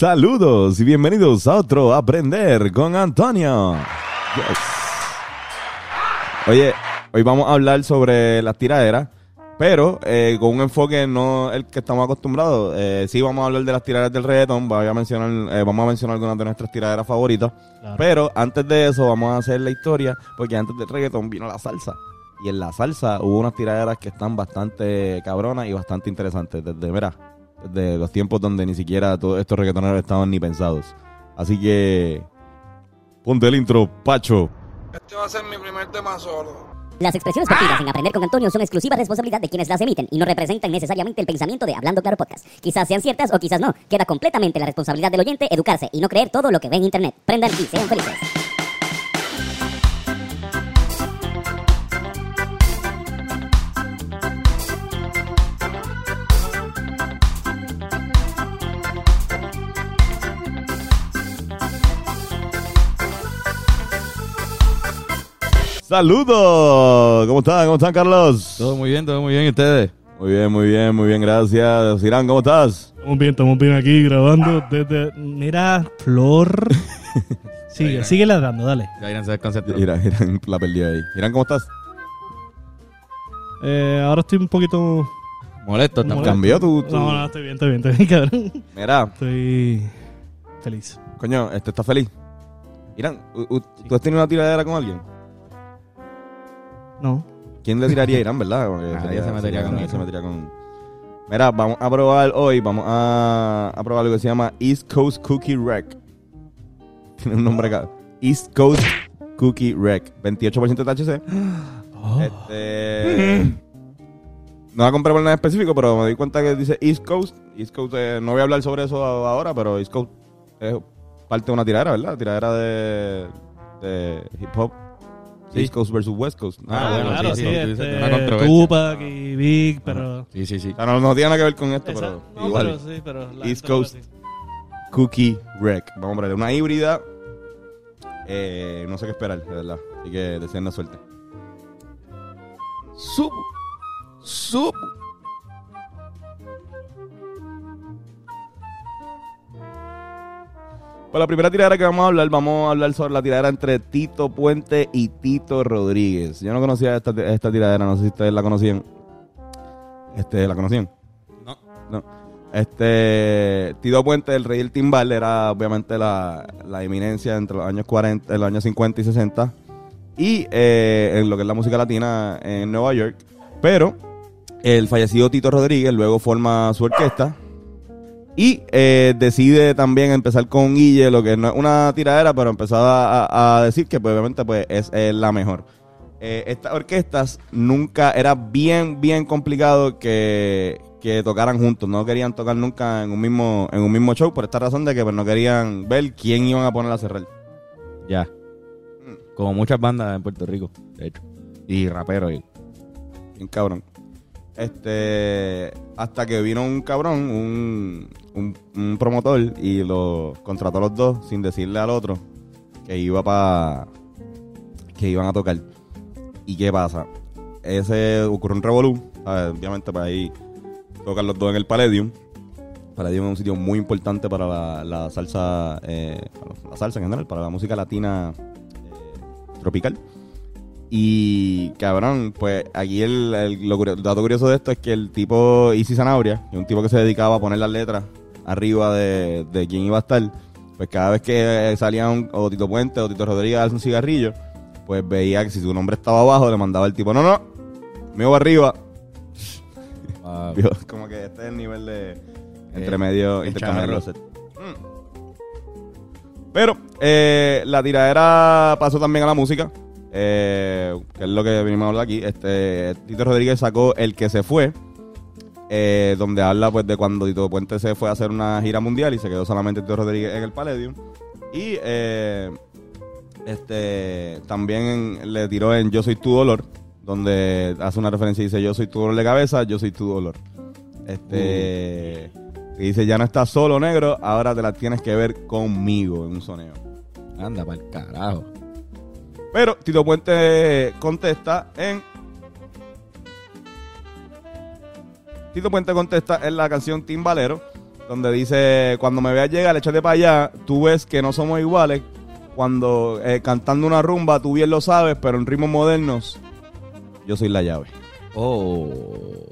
Saludos y bienvenidos a otro Aprender con Antonio. Yes. Oye, hoy vamos a hablar sobre las tiraderas, pero eh, con un enfoque no el que estamos acostumbrados. Eh, sí vamos a hablar de las tiraderas del reggaetón, voy a mencionar, eh, vamos a mencionar algunas de nuestras tiraderas favoritas. Claro. Pero antes de eso vamos a hacer la historia, porque antes del reggaetón vino la salsa. Y en la salsa hubo unas tiraderas que están bastante cabronas y bastante interesantes. Desde, mira, desde los tiempos donde ni siquiera todos estos reggaetoneros estaban ni pensados. Así que... Ponte el intro, Pacho. Este va a ser mi primer tema solo. Las expresiones vertidas en Aprender con Antonio son exclusiva responsabilidad de quienes las emiten y no representan necesariamente el pensamiento de Hablando Claro Podcast. Quizás sean ciertas o quizás no. Queda completamente la responsabilidad del oyente educarse y no creer todo lo que ve en Internet. Prendan y sean felices. ¡Saludos! ¿Cómo están? ¿Cómo están, Carlos? Todo muy bien, todo muy bien. ¿Y ustedes? Muy bien, muy bien, muy bien, gracias. Irán, ¿cómo estás? Estamos bien, estamos bien aquí grabando desde... Mira, Flor. Sigue, sigue ladrando, dale. Ya irán a ser concepto. Irán, Irán, la perdí ahí. Irán, ¿cómo estás? Eh, ahora estoy un poquito... Molesto también. Molesto. ¿Cambió tu...? tu- No, no, estoy bien, estoy bien, estoy bien, cabrón. Mira, Estoy feliz. coño, este está feliz. Irán, u- u- ¿tú has tenido una tiradera con alguien? No. ¿Quién le tiraría a Irán, verdad? Porque Nadie se metería con se metería con... Mira, vamos a probar hoy, vamos a, a probar algo que se llama East Coast Cookie Wreck. Tiene un nombre acá. East Coast Cookie Wreck. 28% de THC. Oh. Este... No la compré por nada específico, pero me di cuenta que dice East Coast. East Coast, eh, no voy a hablar sobre eso ahora, pero East Coast es parte de una tiradera, ¿verdad? Tiradera de, de hip hop. Sí. East Coast versus West Coast. Ah, bueno, claro, sí, sí, sí, este, una controversia. Tupac y Big, pero... Sí, sí, sí. O sea, no, no tiene nada que ver con esto, Exacto. pero No, igual. pero sí, pero la East Coast. así. Cookie Wreck. Vamos a ver, una híbrida. Eh, no sé qué esperar, de verdad. Así que deseenme suerte. Sub. Sub. Para la primera tiradera que vamos a hablar, vamos a hablar sobre la tiradera entre Tito Puente y Tito Rodríguez. Yo no conocía esta, esta tiradera, no sé si ustedes la conocían. Este, ¿la conocían? No. No. Este, Tito Puente, el rey del timbal, era obviamente la, la eminencia entre los años 40, en los años 50 y 60. Y eh, en lo que es la música latina en Nueva York. Pero el fallecido Tito Rodríguez luego forma su orquesta. Y eh, decide también empezar con Guille, lo que no es una tiradera, pero empezar a, decir que pues, obviamente pues, es, la mejor. Eh, estas orquestas nunca, era bien, bien complicado que, que tocaran juntos. No querían tocar nunca en un mismo, en un mismo show por esta razón de que pues, no querían ver quién iban a poner a cerrar. Ya. Como muchas bandas en Puerto Rico, de hecho. Y raperos. y- Bien cabrón. Este, hasta que vino un cabrón, un, un, promotor, y lo contrató a los dos sin decirle al otro que iba para que iban a tocar. ¿Y qué pasa? Ese ocurrió un revolú, obviamente para ahí tocan los dos en el Palladium. Palladium es un sitio muy importante para la, salsa, eh, la salsa en general, para la música latina eh, tropical. Y cabrón, pues aquí el, el- lo curio- el dato curioso de esto es que el tipo Easy es un tipo que se dedicaba a poner las letras arriba de, de quién iba a estar, pues cada vez que salía un, o Tito Puente o Tito Rodríguez a darse un cigarrillo, pues veía que si su nombre estaba abajo, le mandaba el tipo, no, no, mío va arriba. Wow. Como que este es el nivel de entre Eh, medio intercambiar charro. los sets. Mm. Pero eh, la tiradera pasó también a la música, eh, que es lo que venimos a hablar aquí. Este, Tito Rodríguez sacó El que se fue, eh, donde habla pues de cuando Tito Puente se fue a hacer una gira mundial y se quedó solamente Tito Rodríguez en el Palladium. Y eh, este también le tiró en Yo soy tu dolor, donde hace una referencia y dice Yo soy tu dolor de cabeza, yo soy tu dolor. Este y dice ya no estás solo negro, ahora te la tienes que ver conmigo en un soneo. Anda pa'l carajo. Pero Tito Puente contesta en. Tito Puente contesta en la canción Timbalero, donde dice, cuando me veas llegar, échate para allá, tú ves que no somos iguales. Cuando eh, cantando una rumba, tú bien lo sabes, pero en ritmos modernos, yo soy la llave. Oh.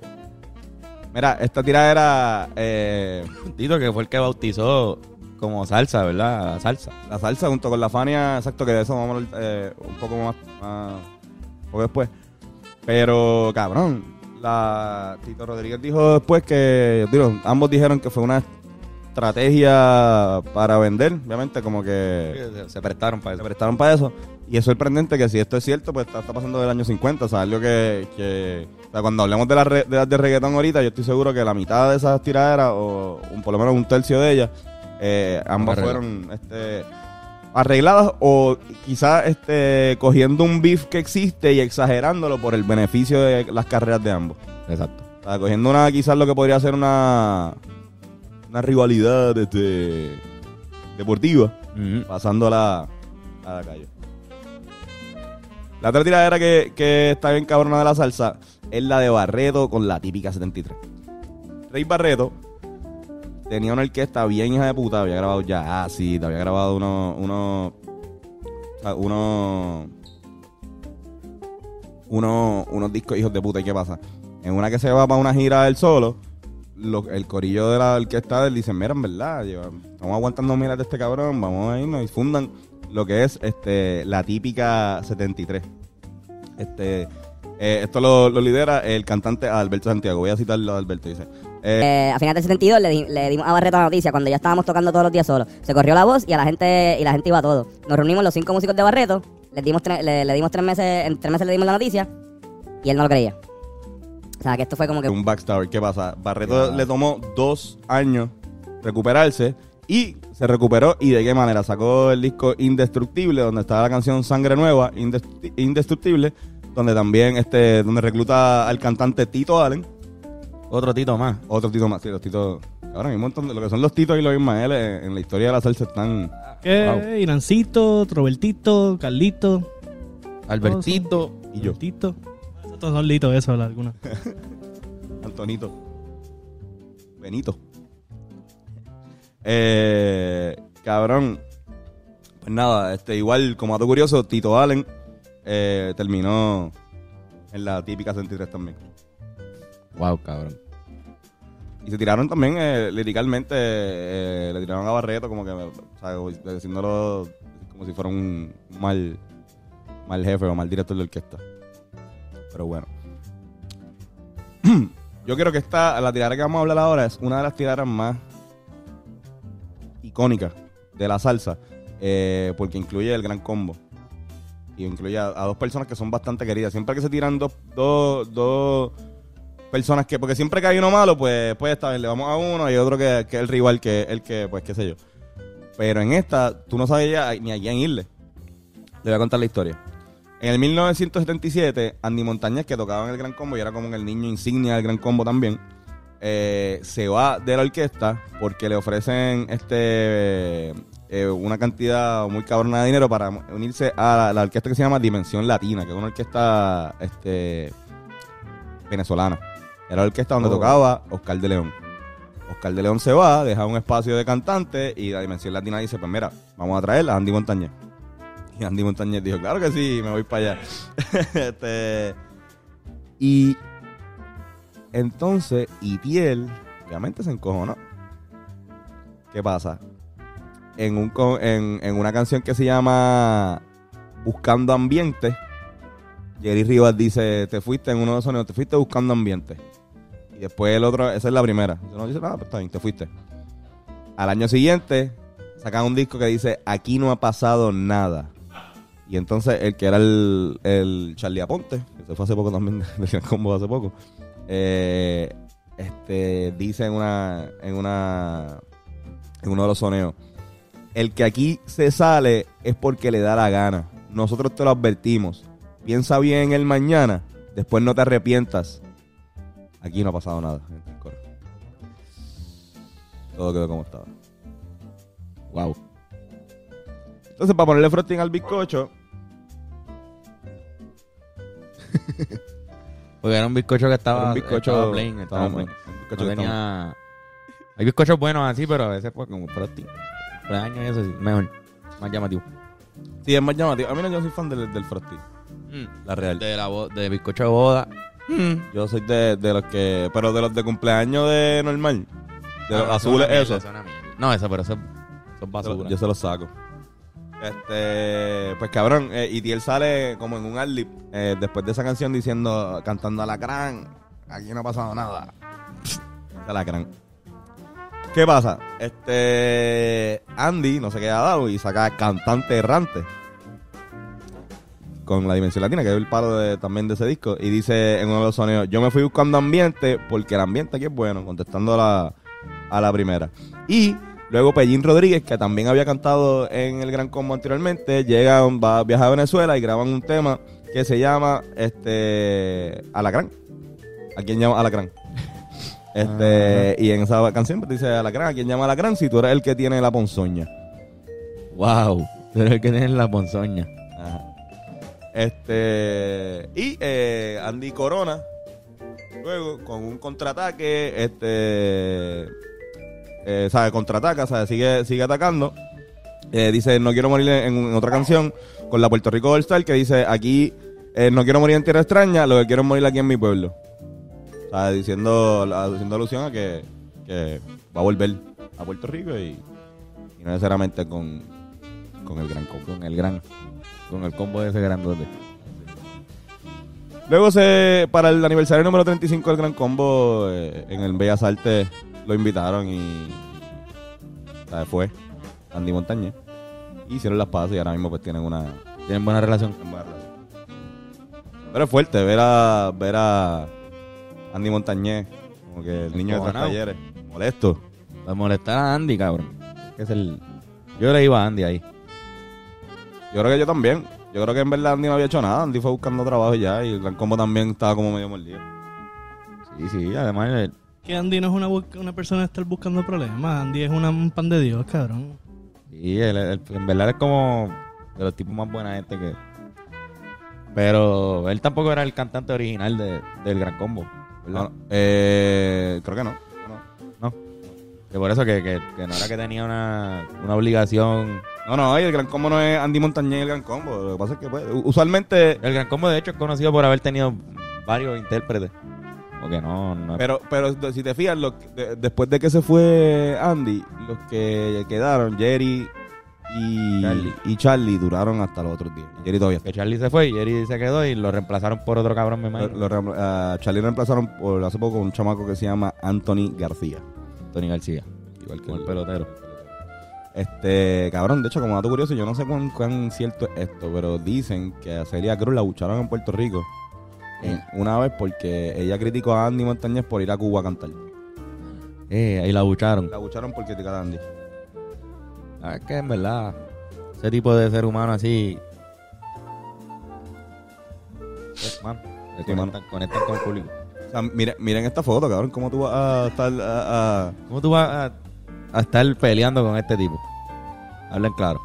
Mira, esta tiradera, eh, Tito, que fue el que bautizó como salsa, ¿verdad? La salsa. la salsa junto con la Fania, exacto, que de eso vamos a hablar eh, un poco más, más- un poco después. Pero, cabrón, la Tito Rodríguez dijo después que, digo, ambos dijeron que fue una estrategia para vender, obviamente, como que Se, se prestaron para se eso. prestaron para eso. Y es sorprendente que si esto es cierto, pues está, está pasando del año 50, o sea, algo que, que- o sea, cuando hablemos de las de, las de reggaetón ahorita, yo estoy seguro que la mitad de esas tiraderas, o un- por lo menos un tercio de ellas, eh, ambas fueron este, arregladas o quizás este, cogiendo un beef que existe y exagerándolo por el beneficio de las carreras de ambos. Exacto. O sea, cogiendo una, quizás lo que podría ser una, una rivalidad este, deportiva Ujú. pasándola a la calle. La otra tiradera que, que está bien cabrona de la salsa es la de Barreto con la típica 73. Rey Barreto tenía una orquesta bien hija de puta, había grabado ya así, había grabado uno, uno, uno, uno- unos discos hijos de puta. ¿Y qué pasa? En una que se va para una gira del solo, lo- el corillo de la orquesta él dicen, mira, en verdad, estamos aguantando miras de este cabrón, vamos a irnos y fundan lo que es este la típica 73. Este, eh, esto lo, lo lidera el cantante Alberto Santiago. Voy a citarlo a Alberto. Dice, eh, Eh, a final del 72 le, di- le dimos a Barreto la noticia cuando ya estábamos tocando todos los días solos. Se corrió la voz y a la gente y la gente iba a todo. Nos reunimos los cinco músicos de Barreto, les dimos tre- le, le dimos tres meses, en tres meses le dimos la noticia y él no lo creía. O sea, que esto fue como que un backstory. ¿Qué pasa? Barreto le tomó dos años recuperarse y se recuperó. ¿Y de qué manera? Sacó el disco Indestructible, donde estaba la canción Sangre Nueva, Indest- Indestructible, donde también este, donde recluta al cantante Tito Allen, Otro Tito más. otro Tito más. Sí, los Titos. Ahora hay un montón de lo que son los Titos y los Ismael en, la historia de la salsa están. ¿Qué? Wow. Irancito, Robertito, Carlito. Albertito. Y yo, Tito. Estos son litos, eso, algunos. Antonito. Benito. Eh, cabrón. Pues nada, este, igual, como dato curioso, Tito Allen eh, terminó en la típica 63 también. Wow, cabrón. Y se tiraron también, eh, liricalmente, eh, le tiraron a Barreto como que, o sea, diciéndolo como si fuera un mal, mal jefe o mal director de orquesta. Pero bueno. Yo creo que esta, la tiradera que vamos a hablar ahora es una de las tiraderas más icónicas de la salsa, eh, porque incluye el gran combo. Y incluye a, a dos personas que son bastante queridas. Siempre que se tiran dos, dos, dos personas que, porque siempre que hay uno malo, pues, pues esta le vamos a uno y otro que, que es el rival, que el que, pues qué sé yo. Pero en esta, tú no sabes ya ni a quién irle. Le voy a contar la historia. En el 1977, Andy Montañez, que tocaba en el Gran Combo y era como el niño insignia del Gran Combo también, eh, se va de la orquesta porque le ofrecen este eh, una cantidad muy cabrona de dinero para unirse a la, la orquesta que se llama Dimensión Latina, que es una orquesta este, venezolana. Era la orquesta donde Oh. tocaba Oscar de León. Oscar de León se va, deja un espacio de cantante y la Dimensión Latina dice, pues mira, vamos a traer a Andy Montañez. Y Andy Montañez dijo, claro que sí, me voy para allá. este, y entonces Itiel, obviamente se encojonó. ¿Qué pasa? En, un, en, en una canción que se llama Buscando Ambiente, Jerry Rivas dice, te fuiste en uno de los sonidos, te fuiste buscando ambiente. Y después el otro, esa es la primera. No dice nada, pues está bien, te fuiste. Al año siguiente, sacan un disco que dice, aquí no ha pasado nada. Y entonces el que era el, el Charlie Aponte, que se fue hace poco también, Gran Combo hace poco, eh, este, dice en una, en una, en uno de los soneos, el que aquí se sale es porque le da la gana. Nosotros te lo advertimos. Piensa bien en el mañana, después no te arrepientas. Aquí no ha pasado nada. en el coro. Todo quedó como estaba. Wow. Entonces, para ponerle frosting al bizcocho, Porque era un bizcocho que estaba, Era un bizcocho- estaba plain, estaba estaba plain. Un bizcocho No que tenía... Hay bizcochos buenos así, pero a veces pues como frosty. Cumpleaños y eso sí, mejor. Más llamativo. Sí, es más llamativo. A mí no, yo soy fan del, del Frosty. La real. De, la de bizcocho de boda. Yo soy de, de los que... Pero de los de cumpleaños de normal. De los Ah, azules, eso. No, eso, pero eso, eso es Yo, basura. yo se los saco. Este, pues cabrón, eh, y Tiel sale como en un adlib eh, después de esa canción diciendo, cantando Alacrán, aquí no ha pasado nada. Alacrán. ¿Qué pasa? Este, Andy no se queda dado y saca cantante errante con la dimensión latina, que es el palo de- también de ese disco, y dice en uno de los sonidos, yo me fui buscando ambiente porque el ambiente aquí es bueno, contestando a la, a la primera. Y luego Pellín Rodríguez, que también había cantado en el Gran Combo anteriormente, llega, va, viaja a Venezuela y graban un tema que se llama este Alacrán. ¿A quién llama Alacrán? Este, y en esa canción pues, dice Alacrán, ¿a quién llama Alacrán? Si tú eres el que tiene la ponzoña. Wow. Tú eres el que tiene la ponzoña. Este. Y eh, Andy Corona. Luego, con un contraataque. Este. Eh, ¿Sabe? Contraataca, ¿sabe? Sigue, sigue atacando. Eh, dice: No quiero morir en, otra canción. Con la Puerto Rico All Star. Que dice: Aquí. eh, no quiero morir en tierra extraña. Lo que quiero es morir aquí en mi pueblo. ¿Sabe? Diciendo, haciendo alusión a que, va a volver a Puerto Rico y, no necesariamente con, con el gran. Con el gran. Con el combo de ese grandote. Luego se para el aniversario número 35 del Gran Combo eh, en el Bellas Artes lo invitaron y ¿sabe? fue Andy Montañez. Hicieron las pases y ahora mismo pues tienen una, Tienen buena relación. Pero es fuerte ver a ver a Andy Montañez como que el niño de Encojonado. talleres molesto. Va a molestar a Andy, cabrón. Es el... Yo le iba a Andy ahí. Yo creo que yo también. Yo creo que en verdad Andy no había hecho nada. Andy fue buscando trabajo y ya y el Gran Combo también estaba como medio mordido. Sí, sí, además... eh, Que Andy no es una, bu- una persona de estar buscando problemas. Andy es una, un pan de Dios, cabrón. Sí, él- él- en verdad es como de los tipos más buena gente que... Pero él tampoco era el cantante original de, del Gran Combo. eh, creo que no. No. No. Que por eso que, que, que no era que tenía una, una obligación. No, no, y el Gran Combo no es Andy Montañez el Gran Combo. Lo que pasa es que, pues, usualmente. El Gran Combo, de hecho, es conocido por haber tenido varios intérpretes. Porque no, no Pero, pero si te fijas, los que- de- después de que se fue Andy, los que quedaron, Jerry y Charlie. y Charlie, duraron hasta los otros días. Y Jerry todavía que Charlie se fue y Jerry se quedó y lo reemplazaron por otro cabrón, me Lo- imagino. lo reem- a Charlie lo reemplazaron por hace poco un chamaco que se llama Anthony García. Tony García. Igual que el pelotero. Este, cabrón, de hecho, como dato curioso, yo no sé cuán, cuán cierto es esto, pero dicen que a Celia Cruz la bucharon en Puerto Rico en- una vez porque ella criticó a Andy Montañez por ir a Cuba a cantar. Eh, ahí la bucharon. La bucharon por criticar a Andy. Ah, es que en verdad, ese tipo de ser humano así. Es, man, se conectan, conectan con el público. O sea, miren, miren esta foto, cabrón, cómo tú vas a estar a- a- ¿Cómo tú vas a, a estar peleando con este tipo? Hablen claro.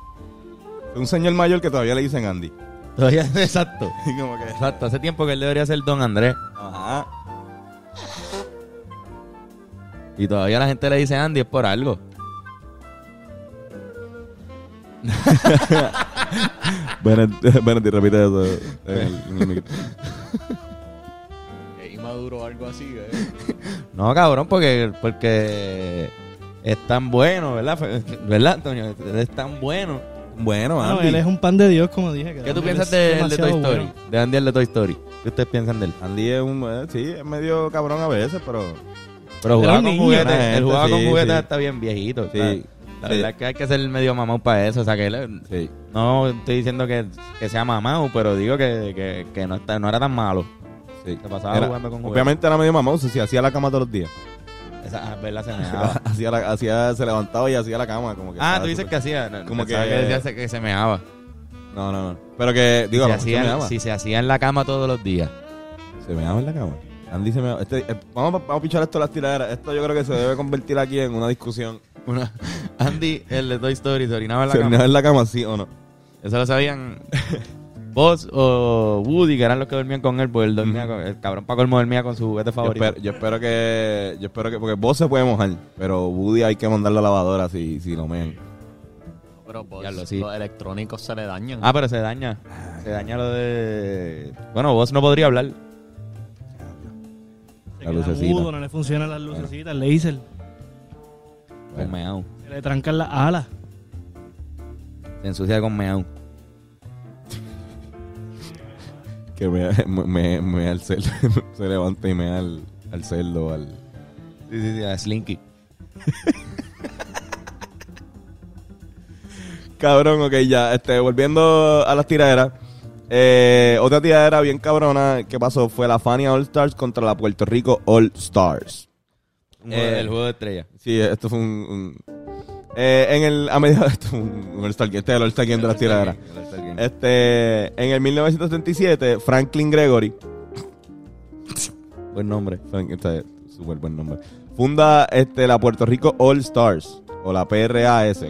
un señor mayor que todavía le dicen Andy. Todavía, exacto. Como que, Exacto, hace tiempo que él debería ser Don Andrés. ajá. Y todavía la gente le dice Andy es por algo. Y repite eso. en el- en el micro. Es inmaduro o algo así, ¿eh? No, cabrón, porque, porque es tan bueno, ¿verdad? ¿Verdad, Antonio? Es tan bueno. Bueno, Andy. él es un pan de Dios, como dije. ¿Qué tú piensas de, el de Toy Story? bueno. De Andy el de Toy Story. ¿Qué ustedes piensan de él? Andy es un, eh, sí, es medio cabrón a veces, pero Pero jugaba con juguetes. una Él jugaba gente, con juguetes sí. está bien viejito. Sí. La sí. verdad es que hay que ser medio mamau para eso. O sea, que él, sí. no estoy diciendo que, que sea mamau, pero digo que, que, que no, está, no era tan malo. sí. Se pasaba Era- jugando con juguetes. Obviamente era medio mamón, si hacía la cama todos los días. Esa ah, verdad se hacía la, hacía, se levantaba y hacía la cama. Como que Ah, estaba tú dices súper- que hacía. No, Como pensaba que- decía se- que se meaba. No, no, no. Pero que, digo, a lo mejor se hacía, meaba. si se hacía en la cama todos los días. Se meaba en la cama. Andy se meaba. Este, eh, vamos, a- vamos a pichar esto a las tiraderas. Esto yo creo que se debe convertir aquí en una discusión. Una, Andy, el de Toy Story, se orinaba en la ¿Se cama. meaba en la cama, sí o no? Eso lo sabían. Buzz o Woody, que eran los que dormían con él, pues él dormía con, el cabrón Paco Elmo dormía con su juguete Yo favorito. espero, yo espero que. Yo espero que. Porque vos se puede mojar. Pero Woody hay que mandarlo a la lavadora si, si lo mean. Pero Diablo, sí. los electrónicos se le dañan. Ah, pero se daña. Se daña lo de. Bueno, Buzz no podría hablar. Se La queda lucecita. mudo, no le funcionan las lucecitas, le laser. Con meao. Se le trancan las alas. Se ensucia con meao. Que me, me, me, el cerdo. se levanta y me al, al cerdo. Al... Sí, sí, sí, a Slinky. Cabrón, ok, ya. Este, volviendo a las tiraderas. Eh, otra tiradera bien cabrona que pasó fue la Fania All Stars contra la Puerto Rico All Stars. Eh, el juego de estrella. Sí, esto fue un. un- eh, en el. A esto Game. Este es el All-Star Game de las tiraderas. Este. En el 1977, Franklin Gregory. Buen nombre. Este es súper buen nombre. Funda este, la Puerto Rico All Stars. O la PRAS.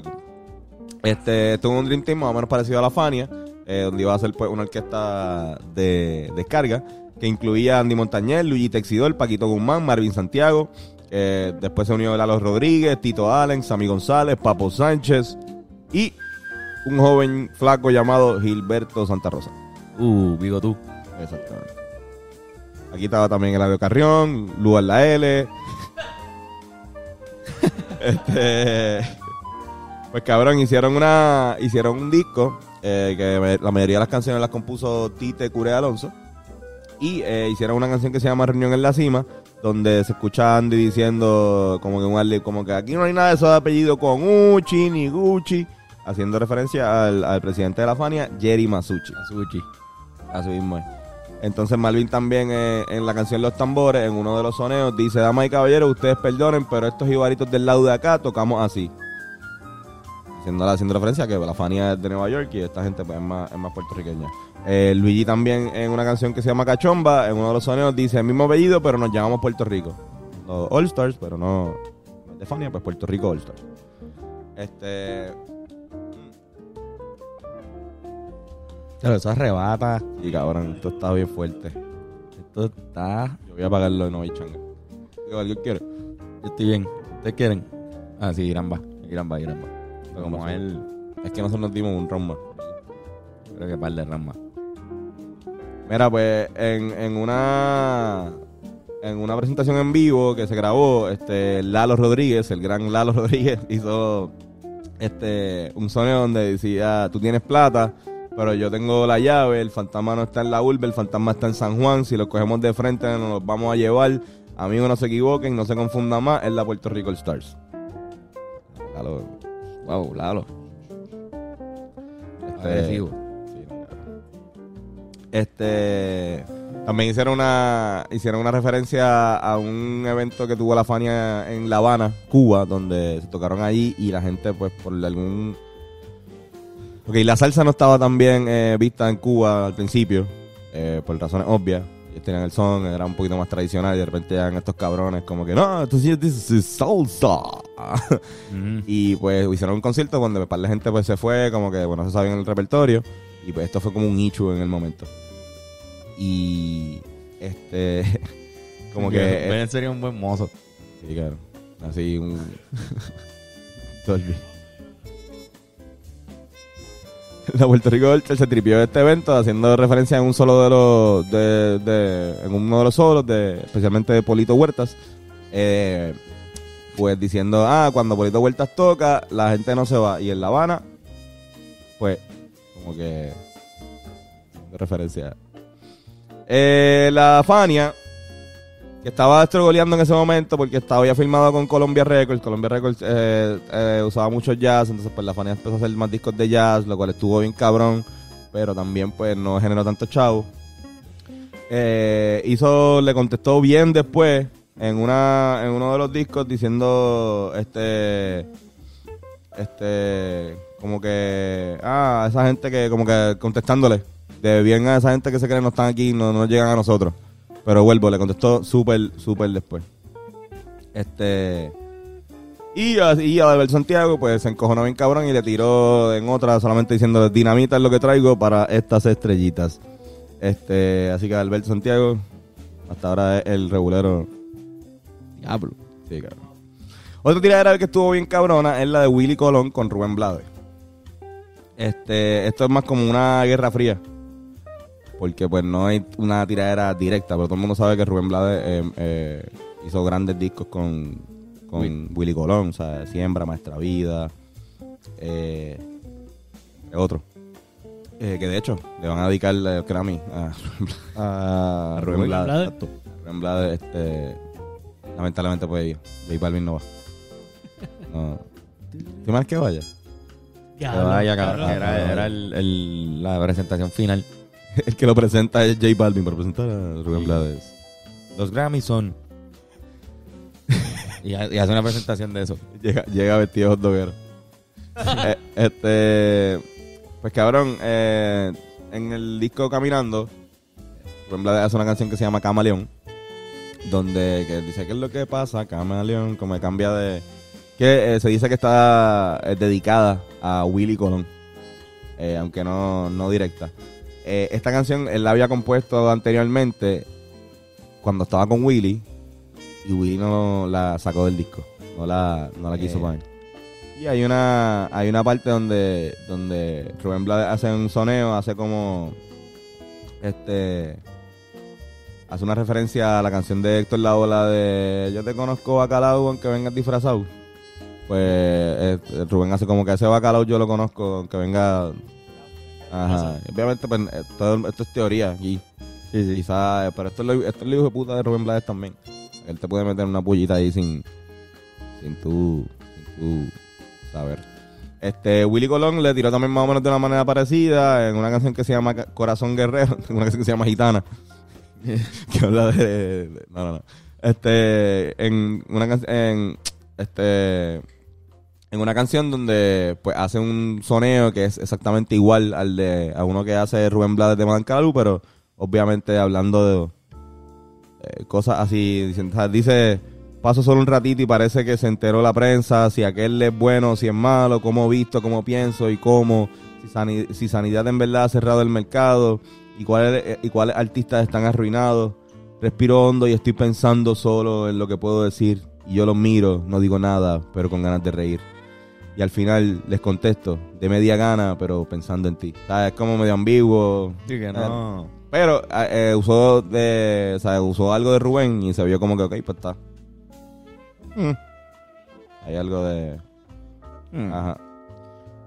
Este, tuvo un Dream Team más o menos parecido a la Fania. eh, donde iba a ser pues, una orquesta de descarga. Que incluía Andy Montañez, Luigi Texidor, Paquito Guzmán, Marvin Santiago. Eh, después se unió Lalo Rodríguez, Tito Allen, Sammy González, Papo Sánchez. Y un joven flaco llamado Gilberto Santa Rosa. Uh, Vigo tú. Exactamente. Aquí estaba también Eladio Carrión, Lugar La L. este. Pues cabrón, hicieron una. Hicieron un disco. eh, que la mayoría de las canciones las compuso Tite Cure Alonso. Y eh, hicieron una canción que se llama Reunión en la Cima. Donde se escucha Andy diciendo como que un como que aquí no hay nada de eso de apellido con Uchi ni Gucci. Haciendo referencia al, al presidente de la Fania, Jerry Masucci. Azuchi. Así mismo es. Entonces Malvin también eh, en la canción Los Tambores, en uno de los soneos, dice, Damas y caballeros, ustedes perdonen, pero estos ibaritos del lado de acá tocamos así. Haciendo, haciendo referencia a que la Fania es de Nueva York y esta gente pues, es, más, es más puertorriqueña. Eh, Luigi también en una canción que se llama Cachomba, en uno de los soneos, dice el mismo apellido, pero nos llamamos Puerto Rico. Los All Stars, pero no de Fania, pues Puerto Rico All Stars. Este... Claro, eso arrebata. Y cabrón, esto está bien fuerte. Esto está. Yo voy a pagarlo y no voy changa. Digo, ¿Alguien quiere? Yo estoy bien. ¿Ustedes quieren? Ah, sí, Irán va. Irán va, Irán va. Pero como él, Es que nosotros nos dimos un rombo. creo que par de Ramba. Mira, pues en, en una en una presentación en vivo que se grabó, este Lalo Rodríguez, el gran Lalo Rodríguez, hizo este un sonido donde decía, tú tienes plata, pero yo tengo la llave, el fantasma no está en la urbe, el fantasma está en San Juan, si lo cogemos de frente nos los vamos a llevar. Amigos, no se equivoquen, no se confundan más, es la Puerto Rico Stars. Lalo, wow, Lalo. Este, Agresivo. Este también hicieron una hicieron una referencia a un evento que tuvo la Fania en La Habana, Cuba, donde se tocaron allí y la gente pues por algún Ok, la salsa no estaba tan bien eh, vista en Cuba al principio, eh, por razones obvias. Ellos tenían el son, era un poquito más tradicional y de repente llegan estos cabrones como que, no, esto sí is salsa. Ujú. Y pues hicieron un concierto donde par de gente pues se fue, como que bueno, no se sabían el repertorio. Y pues esto fue como un nicho en el momento. Y este como que Ben sería un buen mozo. sí, claro. Así un Dolby. La Puerto Rico Ultra se tripió este evento haciendo referencia en un solo de los de, de- en uno de los solos de especialmente de Polito Huertas eh, pues diciendo ah cuando Polito Huertas toca la gente no se va y en La Habana pues como que de referencia Eh, la Fania que estaba estrogoleando en ese momento porque estaba ya filmado con Columbia Records. Columbia Records eh, eh, usaba mucho jazz, entonces pues la Fania empezó a hacer más discos de jazz, lo cual estuvo bien cabrón, pero también pues no generó tanto chavo. Eh, hizo, le contestó bien después en una en uno de los discos diciendo este este como que ah esa gente que como que contestándole de bien a esa gente que se cree no están aquí no, no llegan a nosotros pero vuelvo le contestó súper súper después este Y, a- y Santiago, pues se encojonó bien cabrón y le tiró en otra, solamente diciendo dinamita es lo que traigo para estas estrellitas. Este, así que Albert Santiago, hasta ahora es el regulero. Diablo. Sí, cabrón. Otra tiradera que estuvo bien cabrona es la de Willy Colón con Rubén Blades. Este, esto es más como una guerra fría. Porque pues no hay una tiradera directa, pero todo el mundo sabe que Rubén Blades eh, eh, hizo grandes discos con, con Willy Colón, o sea, Siembra, Maestra Vida, eh, otro. Eh, que de hecho le van a dedicar el Grammy a, a Rubén Blades. Rubén Blades, este, lamentablemente pues J Balvin no va. No. ¿Qué más que vaya? Que Diablo, vaya, cabrón. cabrón. Era, era el- el- la presentación final. El que lo presenta es J Balvin, pero presenta a Rubén Blades. Los Grammys son. y, ha- y hace una presentación de eso. Llega, llega vestido hot doguero. Eh, este. Pues cabrón, eh, en el disco Caminando, Rubén Blades hace una canción que se llama Camaleón. Donde que dice, ¿qué es lo que pasa? Camaleón, como cambia de. Que eh, se dice que está eh, dedicada a Willy Colón. aunque no, no directa. Eh, esta canción él la había compuesto anteriormente cuando estaba con Willy. Y Willy no la sacó del disco. No la, no la quiso Eh. poner. Y hay una, hay una parte donde, donde Rubén Blades hace un soneo, hace como este hace una referencia a la canción de Héctor Lavoe, de Yo te conozco bacalao aunque vengas disfrazado. Pues eh, Rubén hace como que ese bacalao yo lo conozco aunque venga Ajá. Obviamente pues eh, esto es teoría aquí. Sí, sí. Quizá, pero esto es, lo, esto es el hijo de puta de Rubén Blades también. Él te puede meter una pullita ahí sin sin tú sin tú saber. Este, Willy Colón le tiró también más o menos de una manera parecida en una canción que se llama Corazón Guerrero, una canción que se llama Gitana, que habla de, de- no, no, no. Este, en una canción, en, este, en una canción donde, pues, hace un soneo que es exactamente igual al de, a uno que hace Rubén Blades de Madame Calu, pero obviamente hablando de eh, cosas así, dice, paso solo un ratito y parece que se enteró la prensa, si aquel es bueno, si es malo, cómo visto, cómo pienso y cómo, si, sani- si Sanidad en verdad ha cerrado el mercado y cuáles, y cuáles artistas están arruinados. Respiro hondo y estoy pensando solo en lo que puedo decir y yo los miro, no digo nada, pero con ganas de reír. Y al final les contesto, de media gana, pero pensando en ti. O sea, es como medio ambiguo. Sí, que no. Pero eh, eh, usó de, o sea, usó algo de Rubén y se vio como que, ok, pues está. Mm. Hay algo de... Mm. Ajá.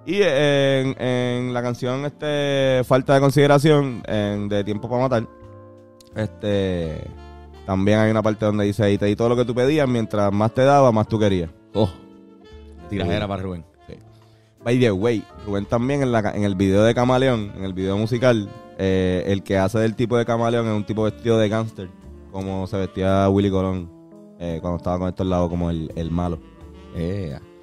Y en, en la canción este Falta de Consideración en de Tiempo para Matar, este también hay una parte donde dice, y te di todo lo que tú pedías, mientras más te daba, más tú querías. Oh. Tiradera para Rubén. By the way, Rubén también en, la, en el video de Camaleón, en el video musical, eh, el que hace del tipo de Camaleón es un tipo vestido de gángster, como se vestía Willy Colón eh, cuando estaba con estos lados como el, el malo.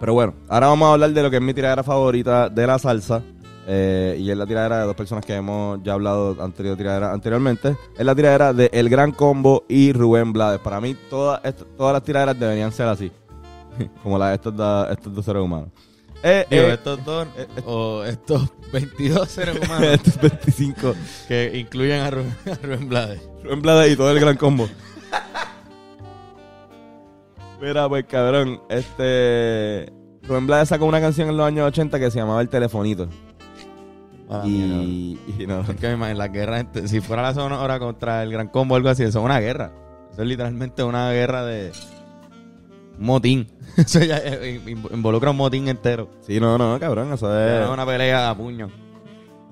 Pero bueno, ahora vamos a hablar de lo que es mi tiradera favorita de la salsa. Eh, y es la tiradera de dos personas que hemos ya hablado anterior, tiradera, anteriormente. Es la tiradera de El Gran Combo y Rubén Blades. Para mí, todas, todas las tiraderas deberían ser así. Como la de estos, dos seres humanos. Eh, Digo, eh, estos dos o estos 22 seres humanos estos 25. que incluyen a Rubén, a Rubén Blades. Rubén Blades y todo el Gran Combo. Mira, pues cabrón, este... Rubén Blades sacó una canción en los años 80 que se llamaba El Telefonito. Ah, y, y no, Es que me imagino, la guerra, entre- si fuera la zona ahora contra el Gran Combo o algo así, eso es una guerra. Eso es literalmente una guerra de motín. Eso ya eh, in- involucra un motín entero. Sí, no, no, cabrón, eso es... una pelea a puño.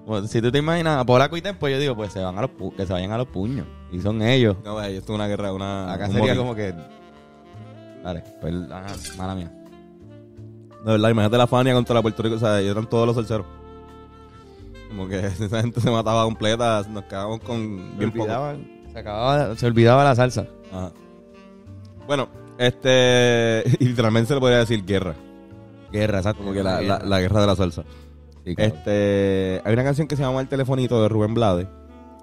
Bueno, si tú te imaginas a Polaco y Tempo, yo digo, pues se van a los pu- que se vayan a los puños. Y son ellos. No, güey, esto es una guerra, una... Acá un sería motín. como que. Dale, pues, ajá, mala mía. De verdad, imagínate la Fania contra la Puerto Rico, o sea, ellos eran todos los salseros. Como que esa gente se mataba completa, nos quedábamos con bien poco. se, acababa, se olvidaba la salsa. Ajá. Bueno, este... Y literalmente se le podría decir guerra. Guerra, exacto. Como que la, la, la guerra de la salsa. Sí. Este, hay una canción que se llama El telefonito de Rubén Blades,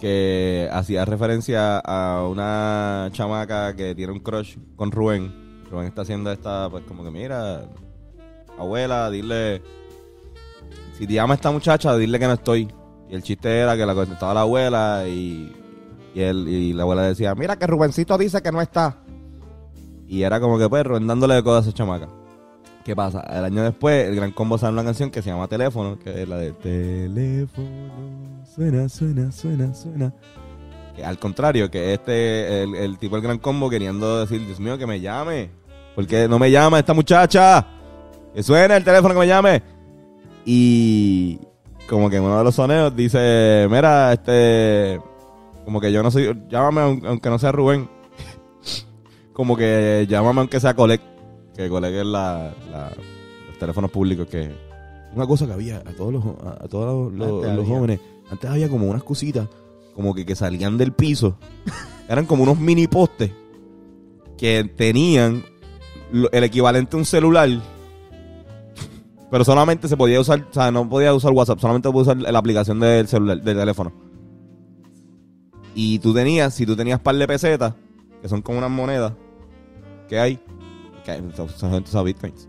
que hacía referencia a una chamaca que tiene un crush con Rubén. Rubén está haciendo esta, pues como que mira, abuela, dile, si te llama esta muchacha, dile que no estoy. Y el chiste era que la contestaba la abuela y, y, él, y la abuela decía, mira que Rubencito dice que no está. Y era como que pues Rubén dándole de coda a esa chamaca. ¿Qué pasa? El año después, el Gran Combo sale una canción que se llama Teléfono, que es la de Teléfono, suena, suena, suena, suena. Al contrario, que este, el, el tipo del Gran Combo queriendo decir, Dios mío, que me llame. Porque no me llama esta muchacha. Que suene el teléfono que me llame. Y como que en uno de los soneos dice, mira, este, como que yo no soy, llámame aun- aunque no sea Rubén. como que llámame aunque sea Colec. Que Colec es la, la- los teléfonos públicos que... Una cosa que había a todos los, a, a todos los, los- Antes los había. jóvenes. Antes había como unas cositas, como que, que salían del piso. Eran como unos mini postes que tenían el equivalente a un celular. Pero solamente se podía usar, o sea, no podía usar WhatsApp, solamente podía usar la aplicación del celular, del teléfono. Y tú tenías, si tú tenías par de pesetas, que son como unas monedas que hay, que son bitcoins.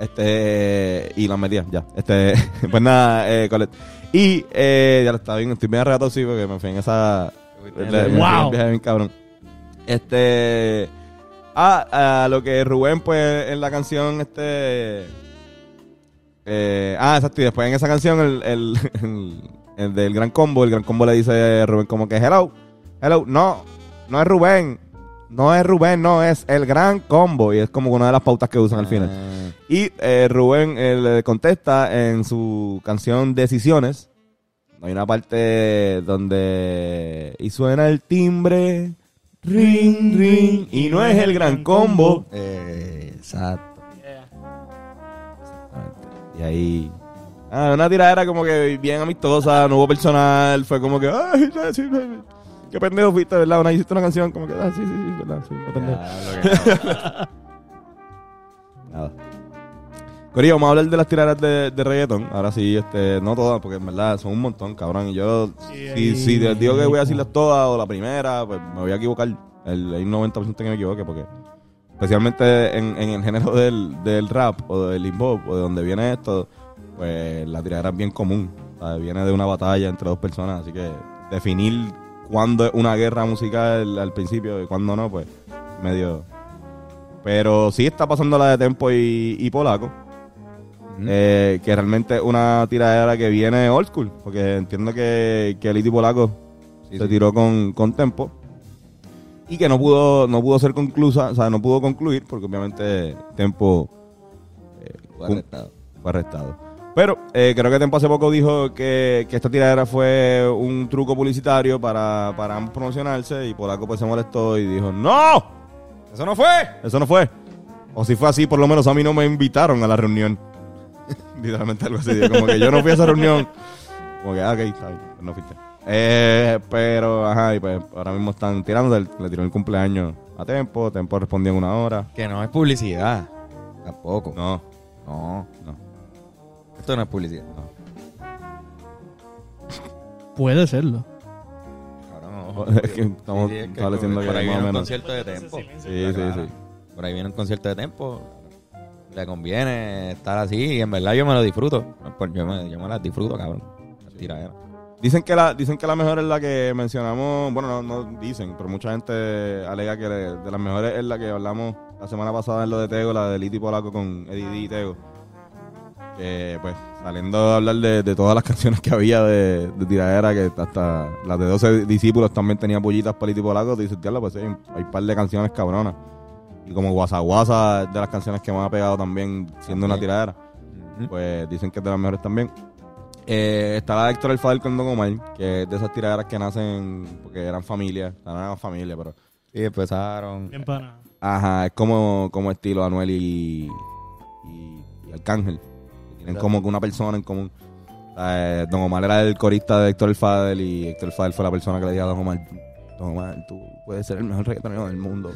Este, y las metías, ya. Este, pues nada, eh, Colette. Y, eh, ya lo está bien, estoy bien arrebatado, sí, porque me fui en esa. Wow. bien cabrón. Este. Ah, a lo que Rubén, pues, en la canción, este. Eh, ah, exacto. Y después en esa canción, el, el, el- el del Gran Combo, el Gran Combo le dice a Rubén como que, hello, hello, no, no es Rubén, no es Rubén, no, es el Gran Combo. Y es como una de las pautas que usan al final. Ah, Y eh, Rubén eh, le contesta en su canción Decisiones. Hay una parte donde. Y suena el timbre. Ring, ring. Y no es el gran combo. exacto. Y ahí. Ah, una tiradera como que bien amistosa, no hubo personal. Fue como que. Ay, sí, sí, sí. Qué pendejo fuiste, ¿verdad? Una hiciste una canción como que. Ah, sí, sí, sí, ¿verdad? Sí, pendejo. Ya, lo que- Nada. Corillo, vamos a hablar de las tiraderas de, de reggaeton. Ahora sí, este, no todas, porque en verdad son un montón, cabrón. Y yo, si, ahí- si les digo que voy a decirlas todas o la primera, pues me voy a equivocar. El, hay un 90% que me equivoque, porque especialmente en, en el género del, del rap o del hip hop o de donde viene esto, pues la tiradera es bien común. O sea, viene de una batalla entre dos personas, así que definir cuándo es una guerra musical al principio y cuándo no, pues medio... Pero sí está pasando la de Tempo y, y Polaco. Eh, que realmente es una tiradera que viene old school. Porque entiendo que, que Elite y Polaco Sí, se sí. tiró con, con Tempo. Y que no pudo, no pudo ser conclusa, o sea, no pudo concluir, porque obviamente Tempo eh, Fue arrestado. fue arrestado. Pero eh, creo que Tempo hace poco dijo que, que esta tiradera fue un truco publicitario para, para promocionarse y Polaco pues se molestó y dijo, ¡No! ¡Eso no fue! Eso no fue. O si fue así, por lo menos a mí no me invitaron a la reunión. Literalmente algo así. Como que yo no fui a esa reunión. Como que, ah, ok, está bien, pues no fuiste. Eh, pero, ajá, y pues ahora mismo están tirando, le, tiró el cumpleaños a Tempo, Tempo respondió en una hora. Que no es publicidad. Tampoco. No, No. no. Esto no es publicidad. Puede serlo. Cabrón, ojo. Es que estamos Sí, es que estableciendo por que ahí más o viene un menos. concierto de tempo. Sí, sí, sí. Por ahí viene un concierto de tempo. Le conviene estar así y en verdad yo me lo disfruto. Pues Yo me, yo me las disfruto, cabrón. Las tiraderas. Dicen que la dicen que la mejor es la que mencionamos, bueno, no, no dicen, pero mucha gente alega que de, de las mejores es la que hablamos la semana pasada en lo de Tego, la de Liti Polaco con Eddie D y Tego. Que pues saliendo a hablar de, de todas las canciones que había de, de tiradera, que hasta las de 12 discípulos también tenía pollitas para Liti Polaco, dice, diablo, pues sí, hay un par de canciones cabronas. Y como Guasa Guasa es de las canciones que más ha pegado también siendo una tiradera. Pues dicen que es de las mejores también. Eh, está la de Héctor El Fadel con Don Omar, que es de esas tiraderas que nacen porque eran familia, no eran familia, pero Y empezaron. Bien pana. ajá, es como, como estilo Anuel y, y, y Arcángel. Tienen como que una persona en común. Eh, Don Omar era el corista de Héctor El Fadel y Héctor El Fadel fue la persona que le dijo a Don Omar, Don Omar, tú puedes ser el mejor reggaetonero del mundo.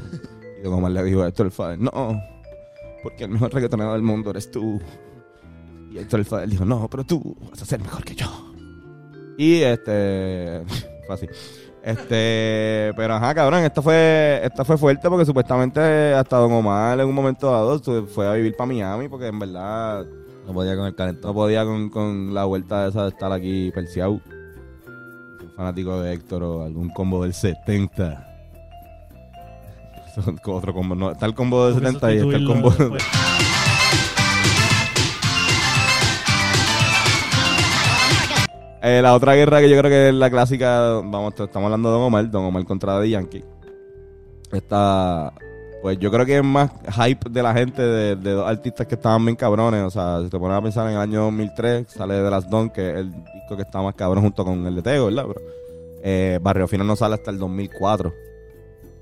Y Don Omar le dijo a Héctor El Fadel, no, porque el mejor reggaetonero del mundo eres tú. Y Héctor El Fadel dijo, no, pero tú vas a ser mejor que yo. Y este, así. Este, pero ajá, cabrón, esto fue, esta fue fuerte porque supuestamente hasta Don Omar en un momento dado fue a vivir para Miami porque en verdad No podía con el no calentón. podía con, con la vuelta esa de estar aquí perseado. Soy fanático de Héctor o algún combo del 70. Son otro combo. No, está el combo del Porque 70 y está el combo. Eh, la otra guerra que yo creo que es la clásica, vamos, estamos hablando de Don Omar, Don Omar contra Daddy Yankee. Esta, pues yo creo que es más hype de la gente de, dos artistas que estaban bien cabrones. O sea, si te pones a pensar en el año 2003, sale de las Don, que es el disco que está más cabrón junto con el de Tego, ¿verdad? Pero, eh, Barrio Fino no sale hasta el 2004.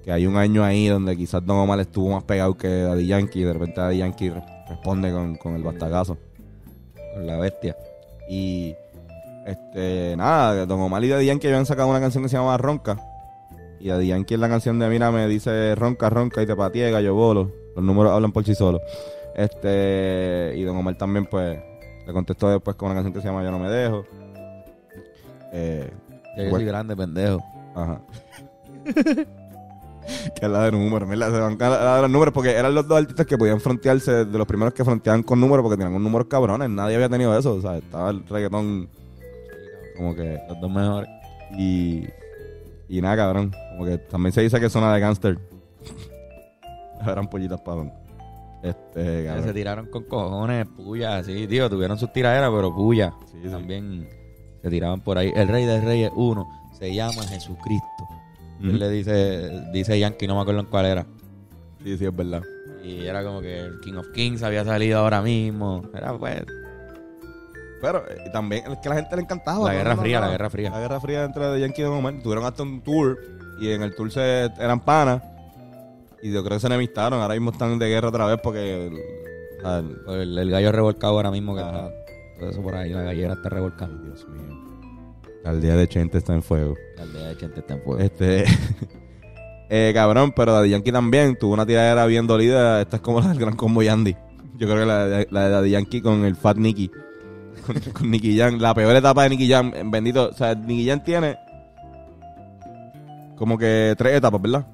Que hay un año ahí donde quizás Don Omar estuvo más pegado que Daddy Yankee y de repente Daddy Yankee re- responde con, con el bastagazo. Con la bestia. Y este, nada, Don Omar y Daddy Yankee habían sacado una canción que se llama Ronca. Y Daddy Yankee en la canción de Mira me dice ronca, ronca y te pateé, gallo bolo. Los números hablan por sí solos. Este, y Don Omar también, pues, le contestó después con una canción que se llama Yo no me dejo. Eh, yo Bueno. soy grande, pendejo. Ajá. que la de números, ¿verdad? Se van a de los números porque eran los dos artistas que podían frontearse, de los primeros que fronteaban con números porque tenían un número cabrones. Nadie había tenido eso, o sea, estaba el reggaetón como que... Los dos mejores. Y, y nada, cabrón. Como que también se dice que zona de gangster. Eran pollitas para Este, Ya cabrón. Se tiraron con cojones, puya, así, tío. Tuvieron sus tiraderas, pero puya. Sí, sí. También se tiraban por ahí. El rey de reyes uno se llama Jesucristo. Él le dice, dice Yankee, no me acuerdo en cuál era. Sí, sí, es verdad. Y era como que el King of Kings había salido ahora mismo. Era pues Pero eh, también es que a la gente le encantaba. la ¿no? Guerra Fría, la. Guerra Fría. La Guerra Fría entre Yankee y Don Omar. Tuvieron hasta un tour. Y en el tour se eran panas. Y yo creo que se enemistaron. Ahora mismo están de guerra otra vez porque... el- el- El, el gallo revolcado ahora mismo que está. Todo eso por ahí, la gallera está revolcada. Dios mío. El día de Chente está en fuego. La aldea de Chente está en fuego. Este. eh, cabrón, pero Daddy Yankee también tuvo una tiradera bien dolida. Esta es como la del gran combo Yandy. Yo creo que la, de- la de Daddy Yankee con el Fat Nicky. Con, con Nicky Jam. La peor etapa de Nicky Jam. en Bendito. O sea, Nicky Jam tiene. Como que tres etapas, ¿verdad?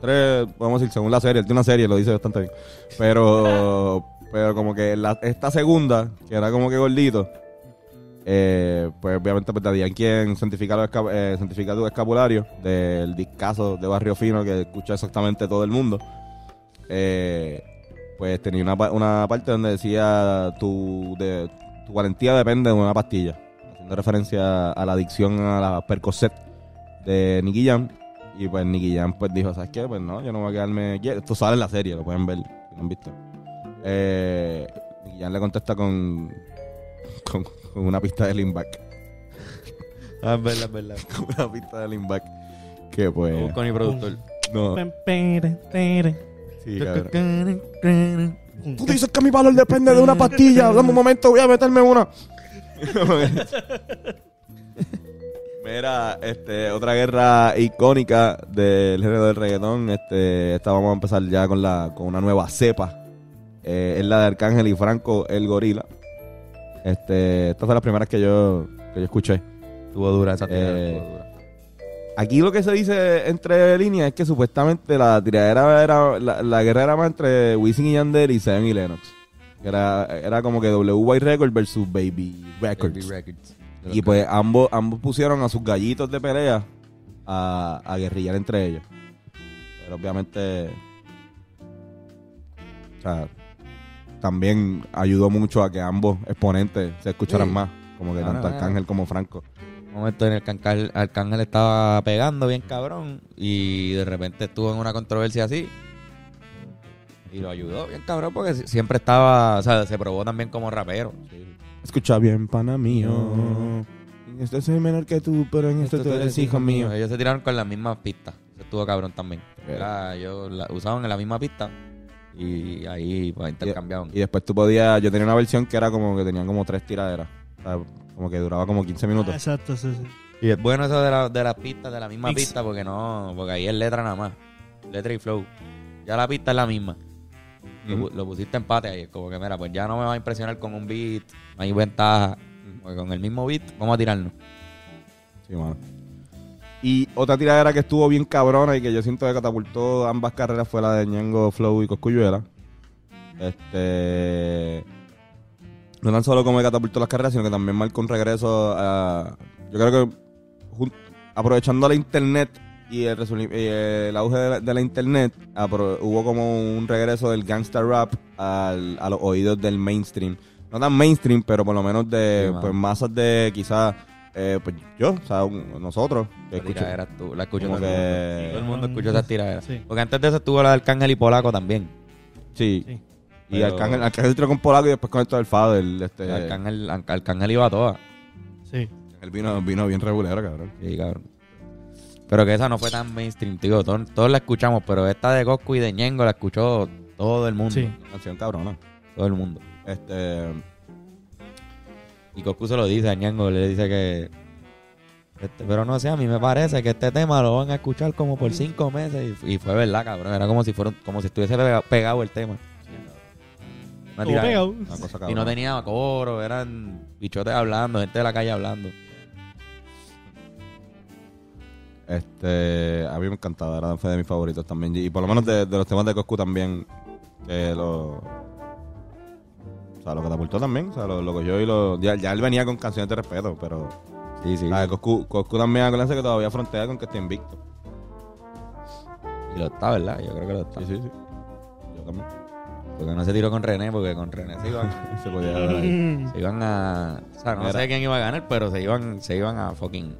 Tres, podemos decir, según la serie. Él tiene una serie, lo dice bastante bien. Pero. Pero como que esta segunda, que era como que gordito. Eh, pues obviamente pues Daddy Yankee en Santificado, Esca- eh, Santificado Escapulario del discazo de Barrio Fino que escucha exactamente todo el mundo eh, pues tenía una, una parte donde decía tu, de, tu valentía depende de una pastilla haciendo referencia a la adicción a la Percocet de Nicky Jam y pues Nicky Jam pues dijo ¿sabes qué? pues no, yo no voy a quedarme quieto esto sale en la serie, lo pueden ver si no han visto eh, Nicky Jam le contesta con con, con una pista de lean back Ah, es verdad, es verdad. con una pista de lean back que pues Con mi productor. no sí, cabrón. Tú dices que mi valor depende de una pastilla. Dame un momento, voy a meterme una. Mira, este, otra guerra icónica del género del reggaetón. Este, esta vamos a empezar ya con la, con una nueva cepa. Eh, es la de Arcángel y Franco, el gorila. Este, esta fue la primera que yo, que yo escuché. Estuvo dura esa Eh. Aquí lo que se dice entre líneas es que supuestamente la tiradera era, la, la guerra era más entre Wisin y Yandel y Seven y Lennox. Era, era como que WY Records versus Baby Records. Baby Records. Y pues ambos, ambos pusieron a sus gallitos de pelea a, a guerrillar entre ellos. Pero obviamente, o sea, también ayudó mucho a que ambos exponentes se escucharan Sí. más. Como que Ah, tanto Arcángel como Franco. Un momento en el que Arcángel, Arcángel estaba pegando bien cabrón y de repente estuvo en una controversia así y lo ayudó bien cabrón porque si- siempre estaba, o sea, se probó también como rapero. Escucha bien, pana mío. En este soy menor que tú, pero en este tú eres hijo mío. Ellos se tiraron con las mismas pistas. Eso estuvo cabrón también. Era- ellos la- usaban en la misma pista y ahí pues intercambiaban. Y después tú podías, yo tenía una versión que era como que tenían como tres tiraderas. O sea, como que duraba como 15 Ah, minutos. exacto, sí, sí. Y es bueno eso de, la- de las pistas, de la misma Mix. pista, porque no, porque ahí es letra nada más. Letra y flow. Ya la pista es la misma. Lo Lo, pusiste empate ahí. Es como que, mira, pues ya no me va a impresionar con un beat. No hay ventaja. Porque con el mismo beat, vamos a tirarnos. Sí, mano. Y otra tiradera que estuvo bien cabrona y que yo siento que catapultó ambas carreras fue la de Ñengo Flow y Coscuyuela. Este. No tan solo como que catapultó las carreras, sino que también marcó un regreso a. Yo creo que aprovechando la internet y el, y el auge de la, de la internet, hubo como un regreso del gangster rap al- a los oídos del mainstream. No tan mainstream, pero por lo menos de Sí, pues, masas de quizás eh, pues yo, o sea, un- nosotros. escucho- tú, la escuchó como todo, el que- mundo. todo el mundo escuchó esa tiradera. Sí. Porque antes de eso estuvo la del Cángel y Polaco también. Sí. Sí. Y Arcángel, Arcángel tiró con Polaco y después con esto del Fader. Este, Arcángel, Arcángel iba a todas. Sí. Él vino, vino bien regulero, cabrón. Sí, cabrón. Pero que esa no fue tan mainstream, tío. Todos, todos la escuchamos, pero esta de Coscu y de Ñengo la escuchó todo el mundo. Sí. Canción cabrona. Todo el mundo. Este. Y Coscu se lo dice a Ñengo, le dice que... este, pero no sé, a mí me parece que este tema lo van a escuchar como por cinco meses. Y, y fue verdad, cabrón. Era como si fuera, como si estuviese pega- pegado el tema. Una Todo tiradera. pegado. Una cosa Y cabrona. no tenía coro, eran bichotes hablando, gente de la calle hablando. Este. A mí me encantaba, era fue de mis favoritos también. Y por lo menos de, de los temas de Coscu también. Que lo. O sea, lo catapultó también. O sea, lo, lo cogió y lo. Ya, ya él venía con canciones de respeto, pero. Sí, sí. La de Coscu, Coscu también, acuérdense que todavía frontea con que esté invicto. Y lo está, ¿verdad? Yo creo que lo está. Sí, sí, sí. Yo también. Porque no se tiró con René, porque con René se iban, Se podía se iban a... O sea, no sé quién iba a ganar, pero se iban, se iban a fucking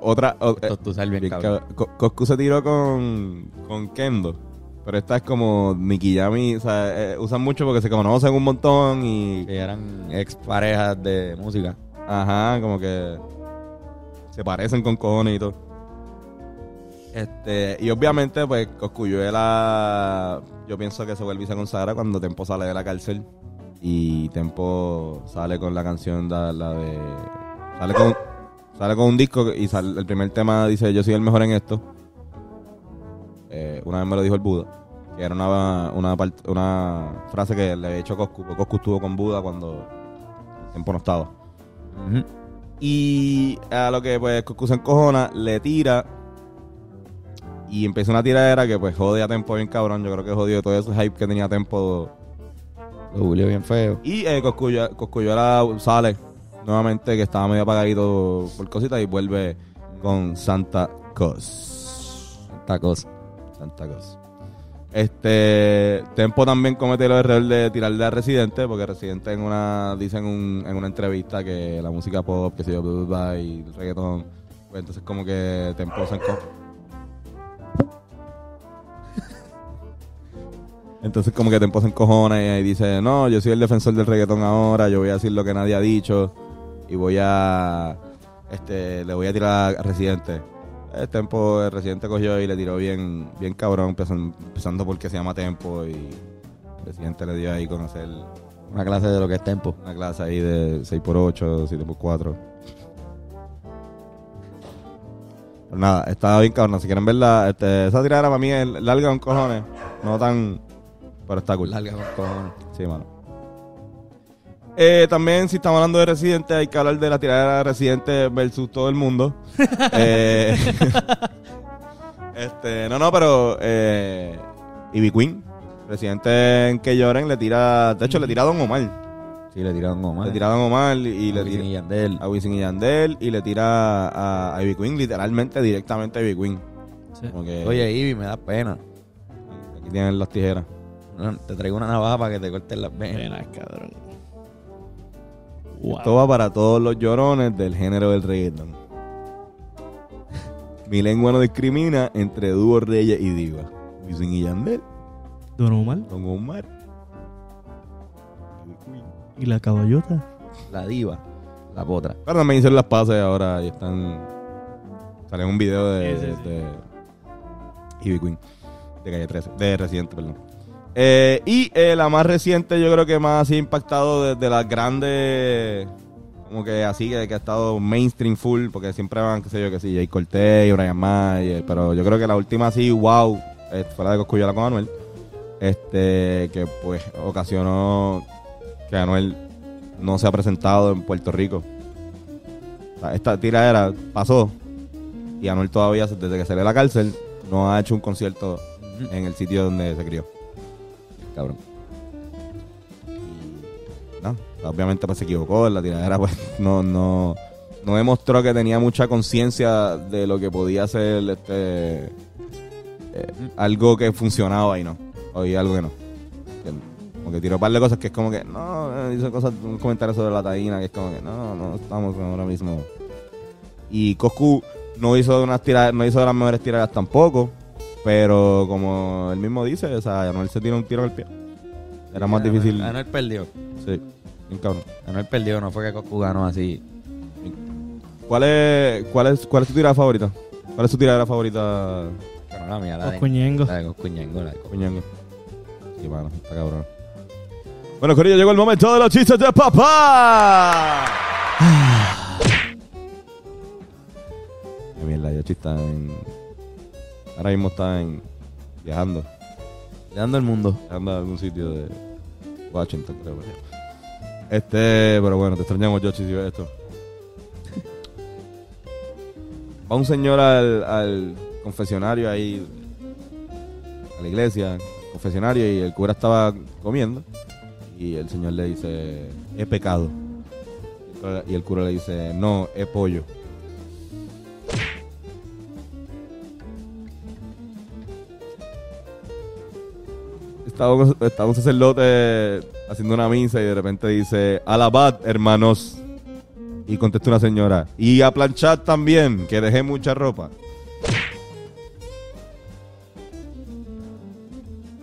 Otra. o- eh, tostuzar bien, cabrón. Co- Coscu se tiró con, con Kendo. Pero esta es como Nicky Yami. O sea, eh, usan mucho porque se conocen un montón y. Que eran ex parejas de música. Ajá, como que. Se parecen con cojones y todo. Este, y obviamente, pues, Coscuyuela. Yo pienso que se vuelve y se consagra cuando Tempo sale de la cárcel. Y Tempo sale con la canción, da- la de. Sale con, sale con un disco y sale, el primer tema dice: Yo soy el mejor en esto. Eh, una vez me lo dijo el Buda. Que era una, una, una frase que le había hecho Coscu. Porque Coscu estuvo con Buda cuando Tempo no estaba. Y a lo que pues Coscu se encojona, le tira. Y empieza una tiradera que pues jode a Tempo bien cabrón. Yo creo que jodió todo ese hype que tenía Tempo. Lo bulió bien feo. Y eh, Coscuyo- Coscuyuela sale nuevamente, que estaba medio apagadito por cositas, y vuelve con Santa Cos. Esta cosa. Santa Cos. Este Tempo también comete el error de tirarle a Residente, porque Residente en una dice en, un- en una entrevista que la música pop, que se yo, y el reggaetón, pues entonces como que Tempo se enco- Entonces como que Tempo se encojona y dice, no, yo soy el defensor del reggaetón ahora, yo voy a decir lo que nadie ha dicho y voy a, este, le voy a tirar a Residente. El Tempo, el Residente cogió y le tiró bien, bien cabrón, empezando, empezando porque se llama Tempo y Residente le dio ahí conocer Una clase de lo que es tempo. una clase ahí de 6x8, 7x4. Pero nada, estaba bien cabrón. Si quieren verla, este, esa tirada para mí es larga con cojones. No tan. Pero está cool. Larga con cojones. Sí, mano. Eh, también, si estamos hablando de Residente, hay que hablar de la tiradera de Residente versus todo el mundo. Eh, este, no, no, pero eh, Ivy Queen, Residente en que lloren, le tira. De hecho, le tira a Don Omar. Sí, le tiraron Omar. Le tira a Don Omar y, y le Wisin tira y Yandel. a Wisin y Yandel y le tira a, a Ivy Queen, literalmente directamente a Ivy Queen. Sí. Como que Oye, Ivy, me da pena. aquí tienen las tijeras. Te traigo una navaja para que te corten las venas. Pena, cabrón. Wow. Esto va para todos los llorones del género del reggaeton. Mi lengua no discrimina entre dúo, reyes y diva. Wisin y Yandel, Don Omar Don Omar. Y la caballota. La diva. La potra. Pero también hicieron las pases ahora y están. Salen un video de, Sí, sí, sí. de Ivy Queen. De calle 13. De Residente, perdón. Eh, y eh, la más reciente, yo creo que más así impactado desde las grandes. Como que así, que, ha estado mainstream full, porque siempre van, qué sé yo, que sí, Jay Cortez Brian Mayer. Pero yo creo que la última así, wow, eh, fue la de Coscuyola con Anuel. Este, que pues ocasionó que Anuel no se ha presentado en Puerto Rico. Esta tiradera pasó Y Anuel todavía, desde que salió de la cárcel, no ha hecho un concierto en el sitio donde se crió. Cabrón. No, obviamente pues se equivocó en la tiradera, pues no, no, no demostró que tenía mucha conciencia de lo que podía ser este eh, algo que funcionaba y no. Oye, algo que no. Como que tiró un par de cosas que es como que, no, eh, hizo cosas, un comentario sobre la taína que es como que, no, no estamos ahora mismo. Y Coscu no hizo unas tiradas, no hizo las mejores tiradas tampoco. Pero como él mismo dice, o sea, Anuel se tiró un tiro en el pie. Era más Anuel- difícil. Anuel perdió. Sí, bien cabrón. Anuel perdió, no fue que Coscu ganó así. ¿Cuál es, cuál es, cuál es tu tirada favorita? ¿Cuál es tu tirada favorita, Pero la mía, la de, Coscuñengo. la de Coscuñengo, la de Coscu- Coñango? Sí, mano, está cabrón. Bueno, Corillo, llegó el momento de los chistes de papá. Qué mierda, está en... Ahora mismo está en... Viajando. Viajando el mundo. Viajando a algún sitio de Washington, creo. Este, pero bueno, te extrañamos, Yoshi, si ves esto. Va un señor al, al confesionario ahí, a la iglesia, al confesionario, y el cura estaba comiendo. Y el señor le dice, es pecado. Y el cura le dice, no, es pollo. Estaba estaba un sacerdote haciendo una misa y de repente dice, alabad, hermanos. Y contesta una señora, y a planchar también, que dejé mucha ropa.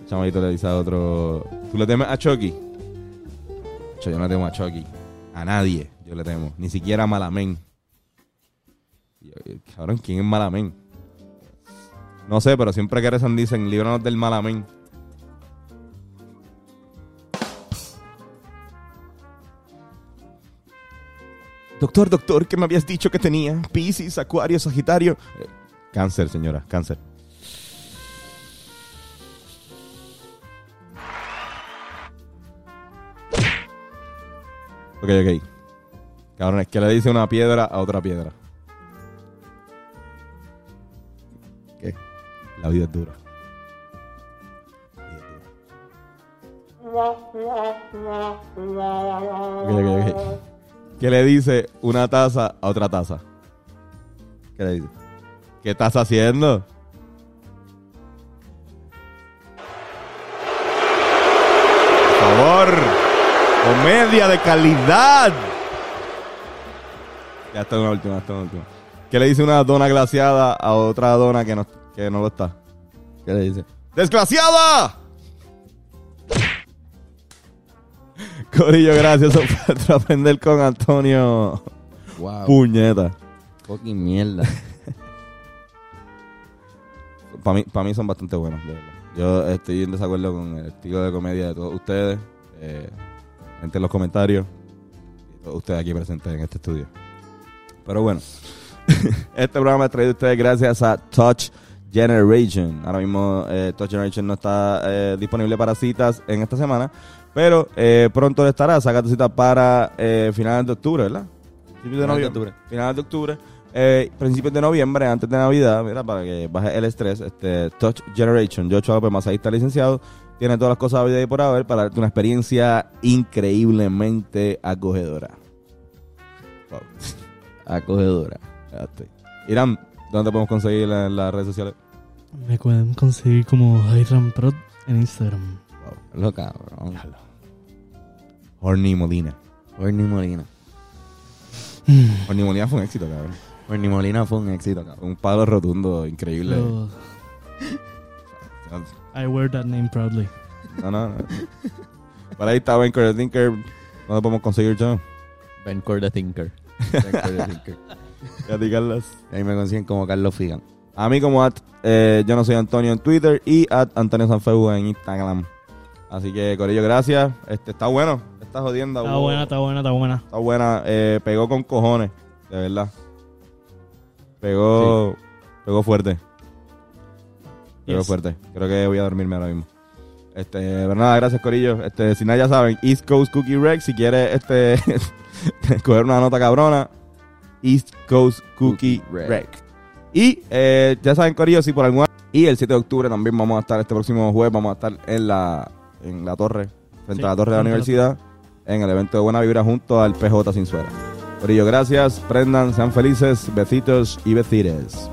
El chavalito le dice a otro, ¿tú le temes a Chucky? Yo no le temo a Chucky. A nadie yo le temo. Ni siquiera a Malamén. Yo, Cabrón, ¿quién es Malamén? No sé, pero siempre que rezan dicen, líbranos del Malamén. Doctor, doctor, ¿qué me habías dicho que tenía? Piscis, Acuario, Sagitario. Eh, cáncer, señora, cáncer. Ok, ok. Cabrón, es que le dice una piedra a otra piedra. ¿Qué? La vida es dura. La vida es dura. Ok, ok, ok. ¿Qué le dice una taza a otra taza? ¿Qué le dice? ¿Qué estás haciendo? Por favor, comedia de calidad. Ya está una última, está una última. ¿Qué le dice una dona glaciada a otra dona que no, que no lo está? ¿Qué le dice? ¡Desgraciada! Corillo, gracias por aprender con Antonio. Wow. Puñeta. Fucking mierda. Para mí, pa' mí son bastante buenos, de verdad. Yo estoy en desacuerdo con el estilo de comedia de todos ustedes. Eh, gente en los comentarios. Y todos ustedes aquí presentes en este estudio. Pero bueno, este programa es traído a ustedes gracias a Touch Generation. Ahora mismo eh, Touch Generation no está eh, disponible para citas en esta semana. Pero eh, pronto estará. Saca tu cita para eh, finales de octubre, ¿verdad? Principios de Finales de noviembre. octubre. Finales de octubre. Eh, principios de noviembre, antes de Navidad, mira, para que baje el estrés, este Touch Generation, Joshua López Masajista licenciado, tiene todas las cosas habidas y por haber para darte una experiencia increíblemente acogedora. Wow. Acogedora. Ya estoy. Irán, ¿dónde podemos conseguir en las redes sociales? Me pueden conseguir como Hiram Prod en Instagram. Lo cabrón. Horny Molina. Horny Molina. Horny Molina fue un éxito, cabrón. Horny Molina fue un éxito, cabrón. Un palo rotundo, increíble. I wear that name proudly. No, no, no. Por ahí está Ben Curry Tinker. ¿Dónde podemos conseguir yo? Ben Core the Thinker. Ben Core Thinker. Ya ti, Carlos. Ahí me consiguen como Carlos Figan. A mí como at, eh, yo no soy Antonio en Twitter y at Antonio Sanfeu en Instagram. Así que, Corillo, gracias. Este está bueno. Está jodiendo. Está buena, está buena, está buena. Está buena. Eh, pegó con cojones. De verdad. Pegó. Pegó fuerte. Pegó Yes. fuerte. Creo que voy a dormirme ahora mismo. Este, pero nada, gracias Corillo. Este, si nada ya saben, East Coast Cookie Rex, si quieres este coger una nota cabrona, East Coast Cookie Cookie Rec. Rec. Y eh, ya saben, Corillo, si por alguna... Y el 7 de octubre también vamos a estar, este próximo jueves, vamos a estar en la, en la torre, frente Sí, a la torre de la universidad, en el evento de Buena Vibra junto al PJ Sin Suera. Corillo, gracias, prendan, sean felices, besitos y besites.